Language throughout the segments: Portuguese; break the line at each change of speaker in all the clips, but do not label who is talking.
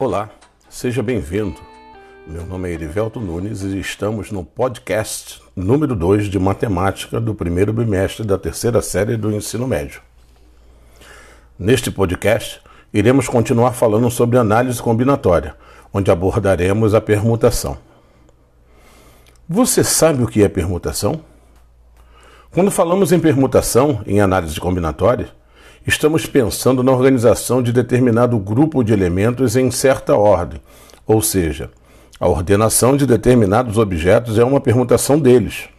Olá, seja bem-vindo. Meu nome é Erivelto Nunes e estamos no podcast número 2 de matemática do primeiro bimestre da terceira série do ensino médio. Neste podcast, iremos continuar falando sobre análise combinatória, onde abordaremos a permutação. Você sabe o que é permutação? Quando falamos em permutação em análise combinatória, estamos pensando na organização de determinado grupo de elementos em certa ordem, ou seja, a ordenação de determinados objetos é uma permutação deles.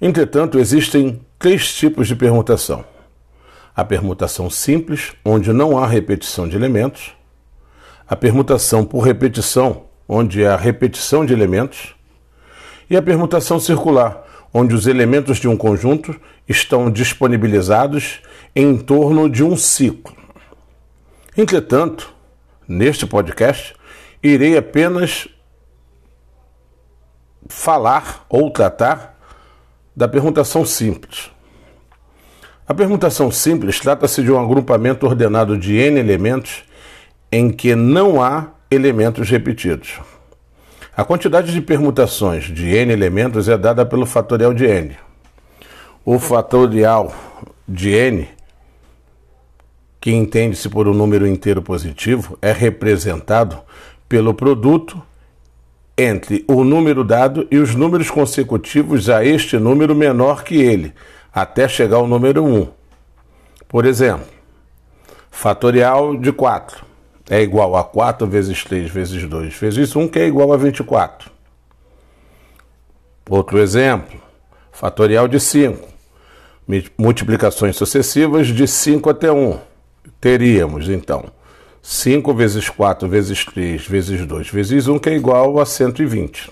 Entretanto, existem três tipos de permutação: a permutação simples, onde não há repetição de elementos, a permutação por repetição, onde há repetição de elementos, e a permutação circular, onde os elementos de um conjunto estão disponibilizados em torno de um ciclo. Entretanto, neste podcast, irei apenas falar ou tratar da permutação simples. A permutação simples trata-se de um agrupamento ordenado de n elementos em que não há elementos repetidos. A quantidade de permutações de n elementos é dada pelo fatorial de n. O fatorial de n, que entende-se por um número inteiro positivo, é representado pelo produto entre o número dado e os números consecutivos a este número menor que ele, até chegar ao número 1. Por exemplo, fatorial de 4 é igual a 4 vezes 3 vezes 2 vezes 1, que é igual a 24. Outro exemplo, fatorial de 5. Multiplicações sucessivas de 5 até 1. Teríamos, então, 5 vezes 4 vezes 3 vezes 2 vezes 1, que é igual a 120.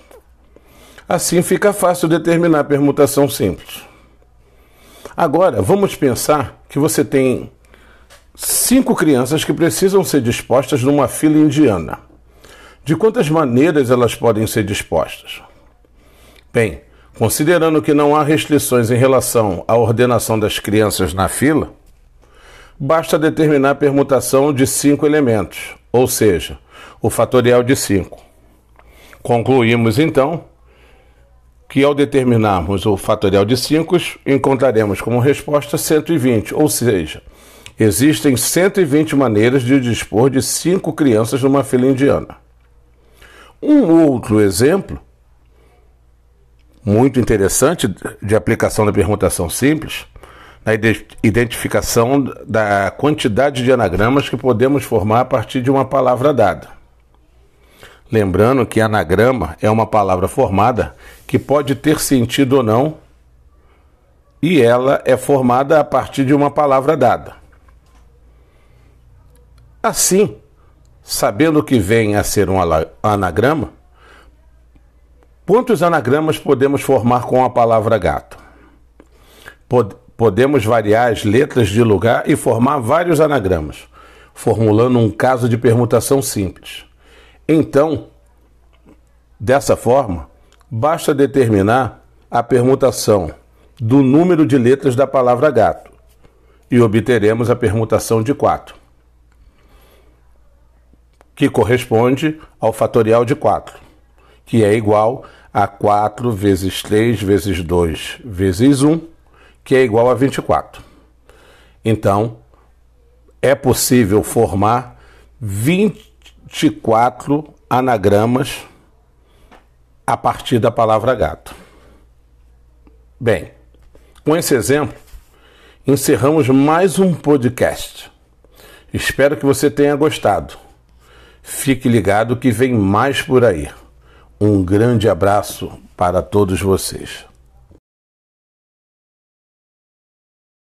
Assim fica fácil determinar a permutação simples. Agora, vamos pensar que você tem cinco crianças que precisam ser dispostas numa fila indiana. De quantas maneiras elas podem ser dispostas? Bem, considerando que não há restrições em relação à ordenação das crianças na fila, basta determinar a permutação de cinco elementos, ou seja, o fatorial de 5. Concluímos então que ao determinarmos o fatorial de 5, encontraremos como resposta 120, ou seja, Existem 120 maneiras de dispor de cinco crianças numa fila indiana. Um outro exemplo, muito interessante, de aplicação da permutação simples, na identificação da quantidade de anagramas que podemos formar a partir de uma palavra dada. Lembrando que anagrama é uma palavra formada que pode ter sentido ou não, e ela é formada a partir de uma palavra dada. Assim, sabendo que vem a ser um anagrama, quantos anagramas podemos formar com a palavra gato? Podemos variar as letras de lugar e formar vários anagramas, formulando um caso de permutação simples. Então, dessa forma, basta determinar a permutação do número de letras da palavra gato e obteremos a permutação de 4 que corresponde ao fatorial de 4, que é igual a 4 vezes 3 vezes 2 vezes 1, que é igual a 24. Então, é possível formar 24 anagramas a partir da palavra gato. Bem, com esse exemplo, encerramos mais um podcast. Espero que você tenha gostado. Fique ligado que vem mais por aí. Um grande abraço para todos vocês.